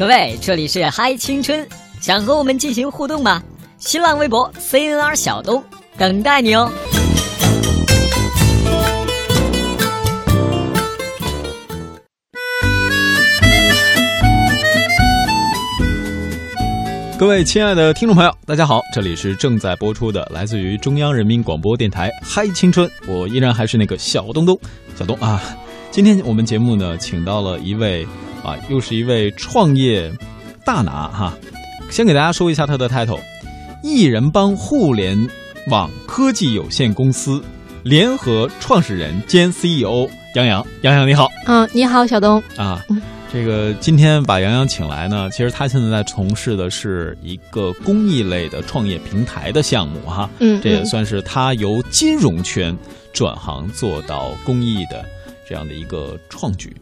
各位，这里是嗨青春，想和我们进行互动吗？新浪微博 CNR 小东等待你哦。各位亲爱的听众朋友，大家好，这里是正在播出的来自于中央人民广播电台《嗨青春》，我依然还是那个小东东，小东啊。今天我们节目呢，请到了一位啊，又是一位创业大拿哈。先给大家说一下他的 title：艺人帮互联网科技有限公司联合创始人兼 CEO 杨洋。杨洋你好，嗯，你好，小东啊。这个今天把杨洋请来呢，其实他现在在从事的是一个公益类的创业平台的项目哈，嗯，这也算是他由金融圈转行做到公益的这样的一个创举。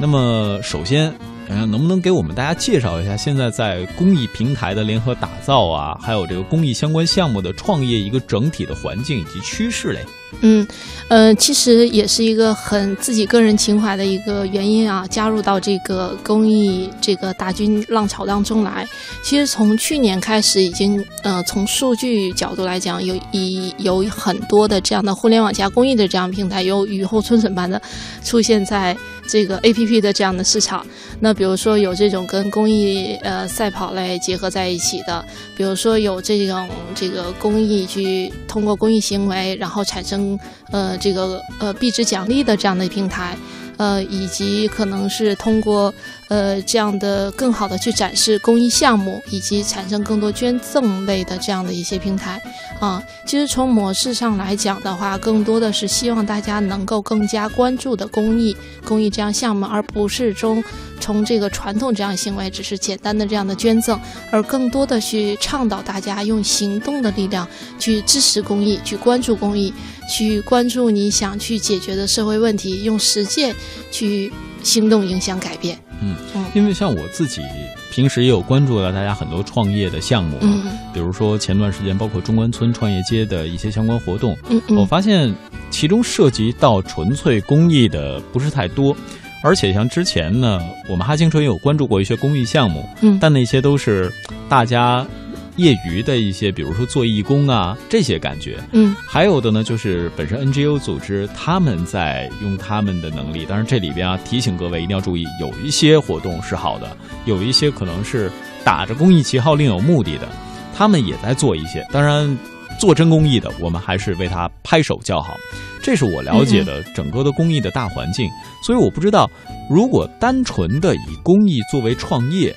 那么首先，嗯能不能给我们大家介绍一下现在在公益平台的联合打造啊，还有这个公益相关项目的创业一个整体的环境以及趋势嘞？嗯，呃，其实也是一个很自己个人情怀的一个原因啊，加入到这个公益这个大军浪潮当中来。其实从去年开始，已经呃从数据角度来讲，有已有很多的这样的互联网加公益的这样平台，有雨后春笋般的出现在这个 A P P 的这样的市场。那比如说有这种跟公益呃赛跑类结合在一起的，比如说有这种这个公益去通过公益行为，然后产生。嗯呃，这个呃币值奖励的这样的平台，呃，以及可能是通过呃这样的更好的去展示公益项目，以及产生更多捐赠类的这样的一些平台啊。其实从模式上来讲的话，更多的是希望大家能够更加关注的公益公益这样项目，而不是中。从这个传统这样行为，只是简单的这样的捐赠，而更多的去倡导大家用行动的力量去支持公益，去关注公益，去关注你想去解决的社会问题，用实践去行动影响改变。嗯，因为像我自己平时也有关注到大家很多创业的项目，嗯，比如说前段时间包括中关村创业街的一些相关活动，嗯，我发现其中涉及到纯粹公益的不是太多。而且像之前呢，我们哈青春有关注过一些公益项目，嗯，但那些都是大家业余的一些，比如说做义工啊这些感觉，嗯，还有的呢就是本身 NGO 组织他们在用他们的能力，当然这里边啊提醒各位一定要注意，有一些活动是好的，有一些可能是打着公益旗号另有目的的，他们也在做一些，当然做真公益的，我们还是为他拍手叫好。这是我了解的整个的公益的大环境，所以我不知道，如果单纯的以公益作为创业，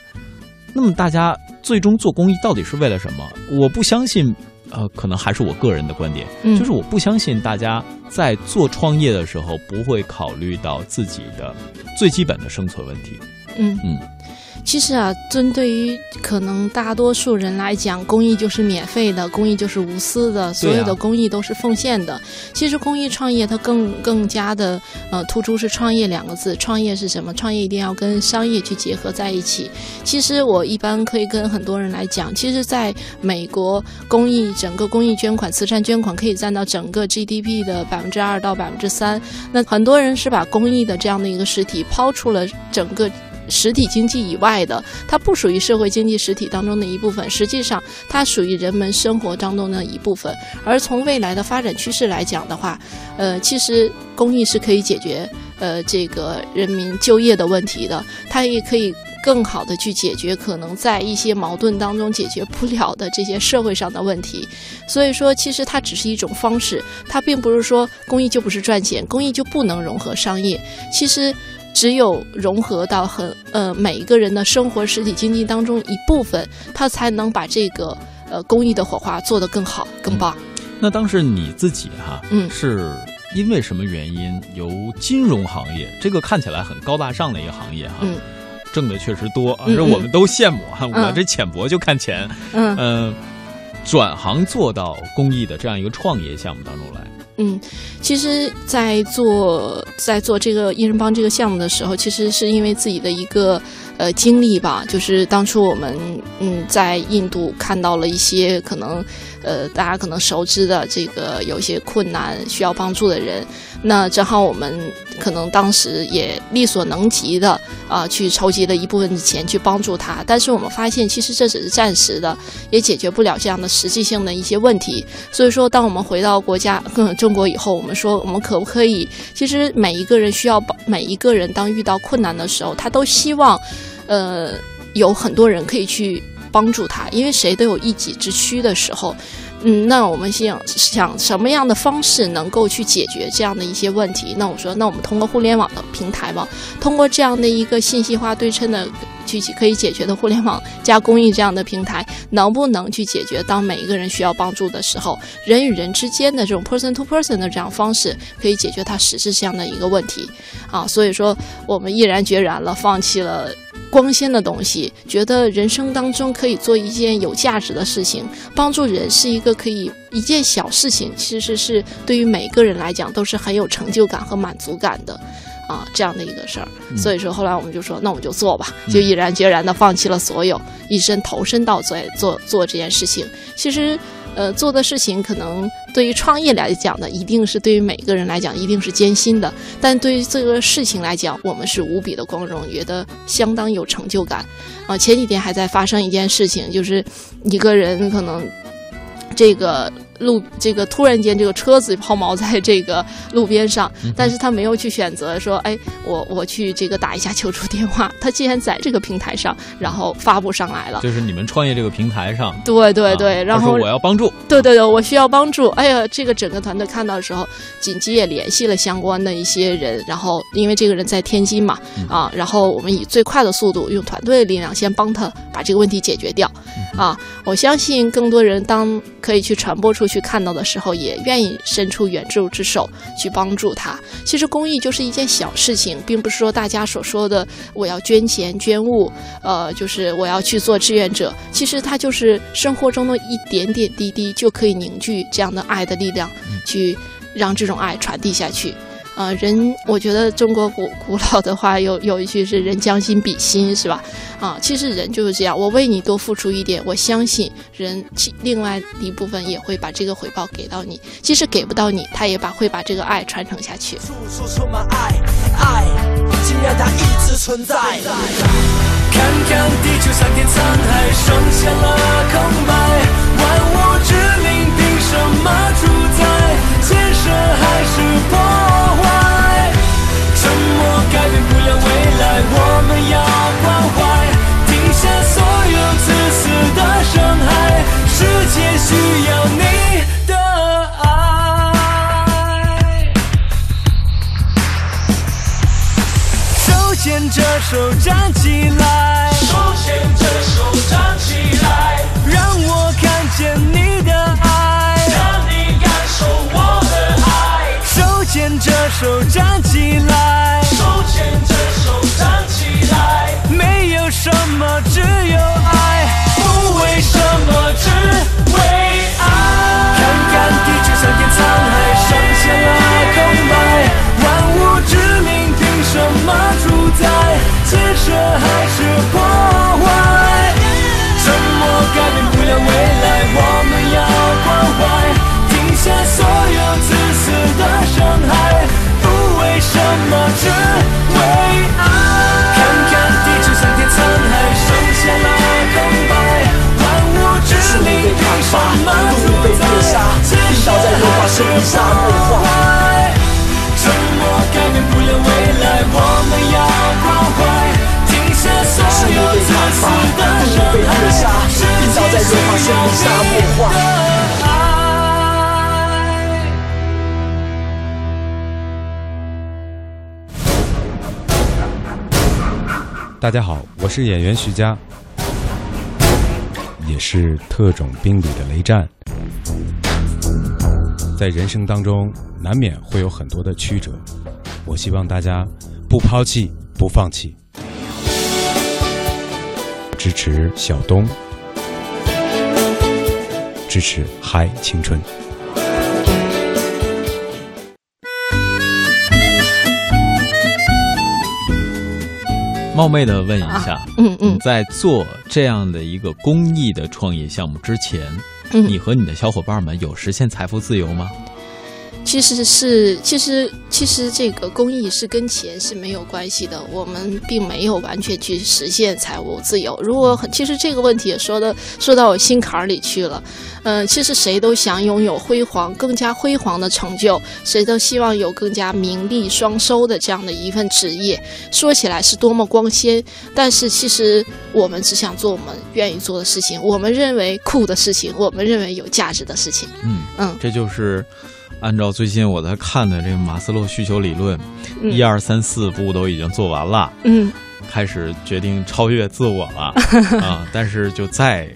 那么大家最终做公益到底是为了什么？我不相信，呃，可能还是我个人的观点，就是我不相信大家在做创业的时候不会考虑到自己的最基本的生存问题。嗯嗯。其实啊，针对于可能大多数人来讲，公益就是免费的，公益就是无私的，所有的公益都是奉献的。其实公益创业它更更加的呃突出是创业两个字。创业是什么？创业一定要跟商业去结合在一起。其实我一般可以跟很多人来讲，其实在美国，公益整个公益捐款、慈善捐款可以占到整个 GDP 的百分之二到百分之三。那很多人是把公益的这样的一个实体抛出了整个。实体经济以外的，它不属于社会经济实体当中的一部分，实际上它属于人们生活当中的一部分。而从未来的发展趋势来讲的话，呃，其实公益是可以解决呃这个人民就业的问题的，它也可以更好的去解决可能在一些矛盾当中解决不了的这些社会上的问题。所以说，其实它只是一种方式，它并不是说公益就不是赚钱，公益就不能融合商业。其实。只有融合到很呃每一个人的生活实体经济当中一部分，他才能把这个呃公益的火花做得更好更棒。那当时你自己哈，嗯，是因为什么原因由金融行业这个看起来很高大上的一个行业哈，嗯，挣的确实多，而我们都羡慕哈，我这浅薄就看钱，嗯。嗯，转行做到公益的这样一个创业项目当中来？嗯，其实，在做在做这个一人帮这个项目的时候，其实是因为自己的一个呃经历吧，就是当初我们嗯在印度看到了一些可能。呃，大家可能熟知的这个有些困难需要帮助的人，那正好我们可能当时也力所能及的啊，去筹集了一部分的钱去帮助他。但是我们发现，其实这只是暂时的，也解决不了这样的实际性的一些问题。所以说，当我们回到国家，中国以后，我们说我们可不可以？其实每一个人需要帮，每一个人当遇到困难的时候，他都希望，呃，有很多人可以去。帮助他，因为谁都有一己之躯的时候，嗯，那我们想想什么样的方式能够去解决这样的一些问题？那我说，那我们通过互联网的平台吧，通过这样的一个信息化对称的去可以解决的互联网加公益这样的平台，能不能去解决当每一个人需要帮助的时候，人与人之间的这种 person to person 的这样方式，可以解决它实质上的一个问题啊？所以说，我们毅然决然了，放弃了。光鲜的东西，觉得人生当中可以做一件有价值的事情，帮助人是一个可以一件小事情，其实是对于每个人来讲都是很有成就感和满足感的，啊，这样的一个事儿。所以说，后来我们就说，那我们就做吧，就毅然决然的放弃了所有，一身投身到做做做这件事情。其实。呃，做的事情可能对于创业来讲呢，一定是对于每个人来讲一定是艰辛的，但对于这个事情来讲，我们是无比的光荣，觉得相当有成就感。啊，前几天还在发生一件事情，就是一个人可能这个。路这个突然间这个车子抛锚在这个路边上，但是他没有去选择说，哎，我我去这个打一下求助电话。他竟然在这个平台上，然后发布上来了，就是你们创业这个平台上，对对对，然后我要帮助，对对对，我需要帮助。哎呀，这个整个团队看到的时候，紧急也联系了相关的一些人，然后因为这个人在天津嘛，啊，然后我们以最快的速度用团队的力量先帮他把这个问题解决掉，啊，我相信更多人当可以去传播出去。看到的时候，也愿意伸出援助之手去帮助他。其实公益就是一件小事情，并不是说大家所说的我要捐钱捐物，呃，就是我要去做志愿者。其实它就是生活中的一点点滴滴，就可以凝聚这样的爱的力量，去让这种爱传递下去。啊，人，我觉得中国古古老的话有有一句是“人将心比心”，是吧？啊，其实人就是这样，我为你多付出一点，我相信人其另外一部分也会把这个回报给到你。即使给不到你，他也把会把这个爱传承下去。爱，爱，请让它一直存在。看看地球上天沧海，剩下了空白，万物之什么主宰？建设还是破坏？沉默？改变不了未来，我们要关怀，停下所有自私的伤害，世界需要你的爱。手牵着手站起大家好，我是演员徐佳，也是特种兵里的雷战。在人生当中，难免会有很多的曲折，我希望大家不抛弃，不放弃，支持小东，支持嗨青春。冒昧的问一下，嗯嗯，在做这样的一个公益的创业项目之前，嗯你和你的小伙伴们有实现财富自由吗？其实是，其实其实这个公益是跟钱是没有关系的，我们并没有完全去实现财务自由。如果很，其实这个问题也说的说到我心坎儿里去了。嗯、其实谁都想拥有辉煌、更加辉煌的成就，谁都希望有更加名利双收的这样的一份职业。说起来是多么光鲜，但是其实我们只想做我们愿意做的事情，我们认为酷的事情，我们认为有价值的事情。嗯嗯这就是按照最近我在看的这个马斯洛需求理论，嗯一二三四步都已经做完了，嗯开始决定超越自我了啊！但是就在，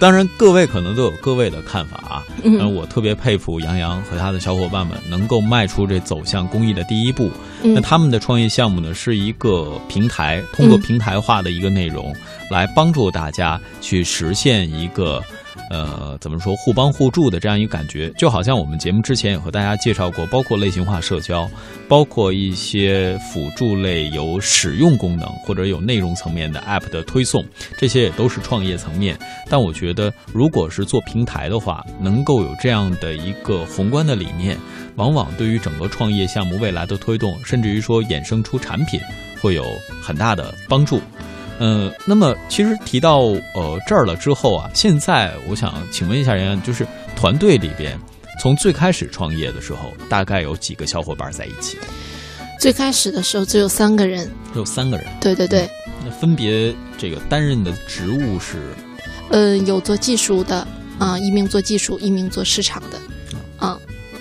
当然各位可能都有各位的看法啊。嗯呃我特别佩服杨洋和他的小伙伴们能够迈出这走向公益的第一步。嗯那他们的创业项目呢，是一个平台，通过嗯平台化的一个内容，来帮助大家去实现一个。呃，怎么说互帮互助的这样一个感觉，就好像我们节目之前也和大家介绍过，包括类型化社交，包括一些辅助类有使用功能或者有内容层面的 App 的推送，这些也都是创业层面。但我觉得，如果是做平台的话，能够有这样的一个宏观的理念，往往对于整个创业项目未来的推动，甚至于说衍生出产品，会有很大的帮助。呃，那么其实提到呃这儿了之后啊，现在我想请问一下杨洋，就是团队里边从最开始创业的时候，大概有几个小伙伴在一起？最开始的时候只有三个人，只有三个人。对对对，那分别这个担任的职务是呃，有做技术的啊、一名做技术，一名做市场的，啊、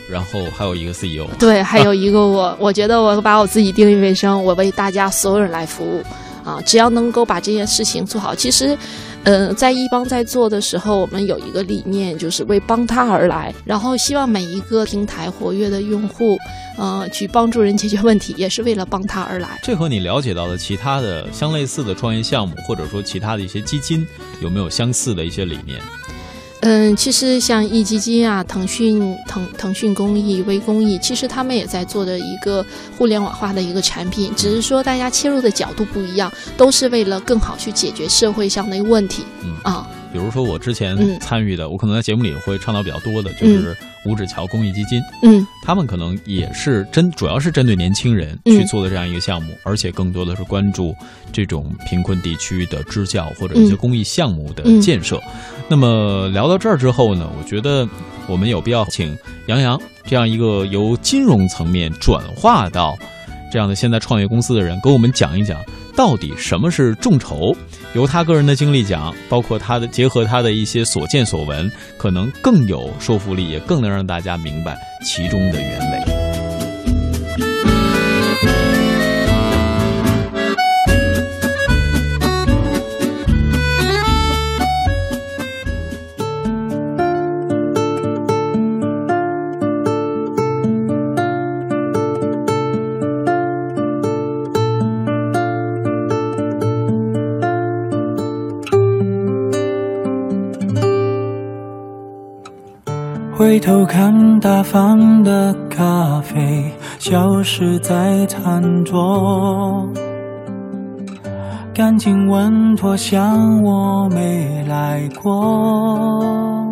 然后还有一个 E CEO。对，还有一个我，我觉得我把我自己定义为生，我为大家所有人来服务，啊，只要能够把这件事情做好，其实。呃，在一帮在做的时候，我们有一个理念，就是为帮他而来，然后希望每一个平台活跃的用户，呃，去帮助人解决问题，也是为了帮他而来。这和你了解到的其他的相类似的创业项目，或者说其他的一些基金，有没有相似的一些理念？嗯，其实像易基金啊、腾讯、腾腾讯公益、微公益，其实他们也在做的一个互联网化的一个产品，只是说大家切入的角度不一样，都是为了更好去解决社会上的一个问题。嗯啊，比如说我之前嗯。参与的，我可能在节目里会倡导比较多的，就是五指桥公益基金，嗯。他们可能也是针，主要是针对年轻人嗯。去做的这样一个项目，而且更多的是关注这种贫困地区的支教或者一些嗯。公益项目的嗯建设。那么聊到这儿之后呢，我觉得我们有必要请杨洋这样一个由金融层面转化到这样的现在创业公司的人，跟我们讲一讲到底什么是众筹。由他个人的经历讲，包括他的结合他的一些所见所闻，可能更有说服力，也更能让大家明白其中的原委。回头看大方的咖啡消失在餐桌，干净稳妥像我没来过，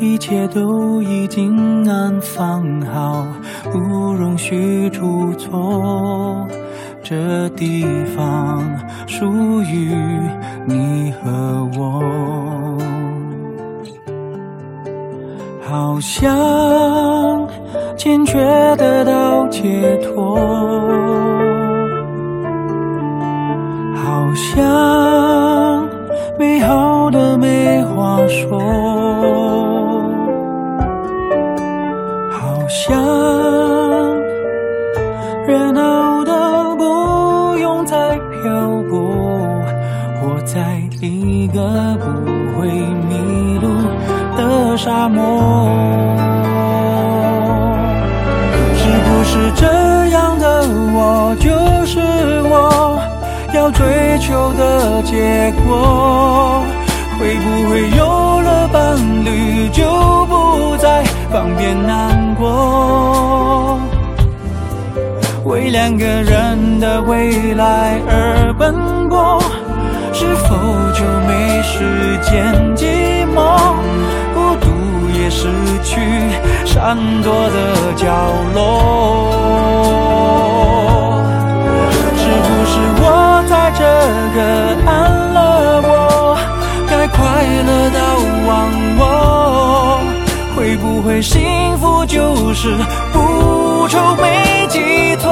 一切都已经安放好，不容许出错。这地方属于你和我。好像坚决得到解脱，好像美好的没话说，好像热闹的不用再漂泊，活在一个不沙漠。是不是这样的我就是我要追求的结果？会不会有了伴侣就不再方便难过？为两个人的未来而奔波，是否就没时间寂寞？孤独也失去闪躲的角落。是不是我在这个安乐窝，该快乐到忘我？会不会幸福就是不愁没寄托？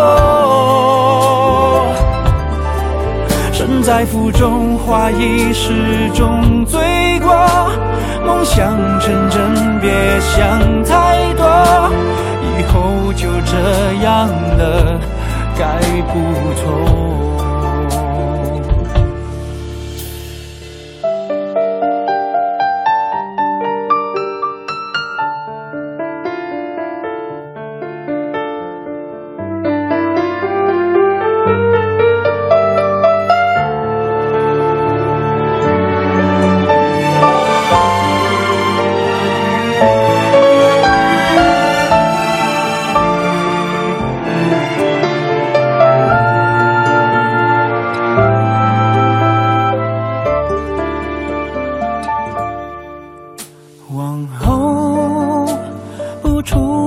在福中，花已始终罪过。梦想成真，别想太多。以后就这样了，该不错。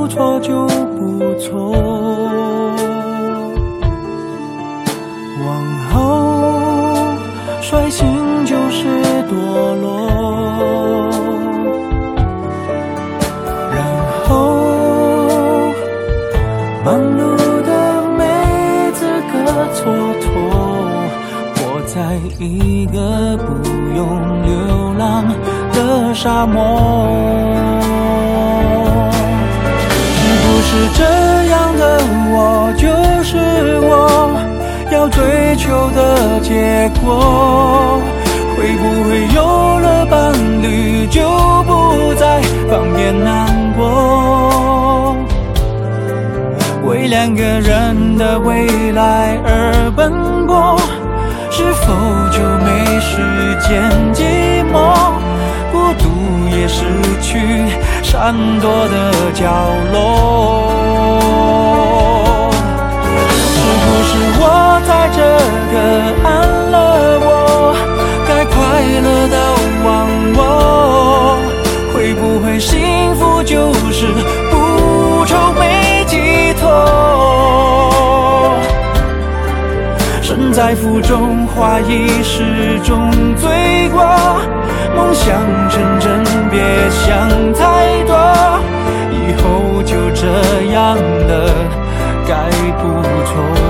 错就不错，往后率性就是堕落，然后忙碌的没资格蹉跎，活在一个不用流浪的沙漠。要追求的结果？会不会有了伴侣就不再方便难过？为两个人的未来而奔波，是否就没时间寂寞？孤独也失去闪躲的角落。我在这个安乐窝，该快乐的忘我，会不会幸福就是不愁没寄托？身在福中，花一世中罪过，梦想成真，别想太多，以后就这样了，该不错。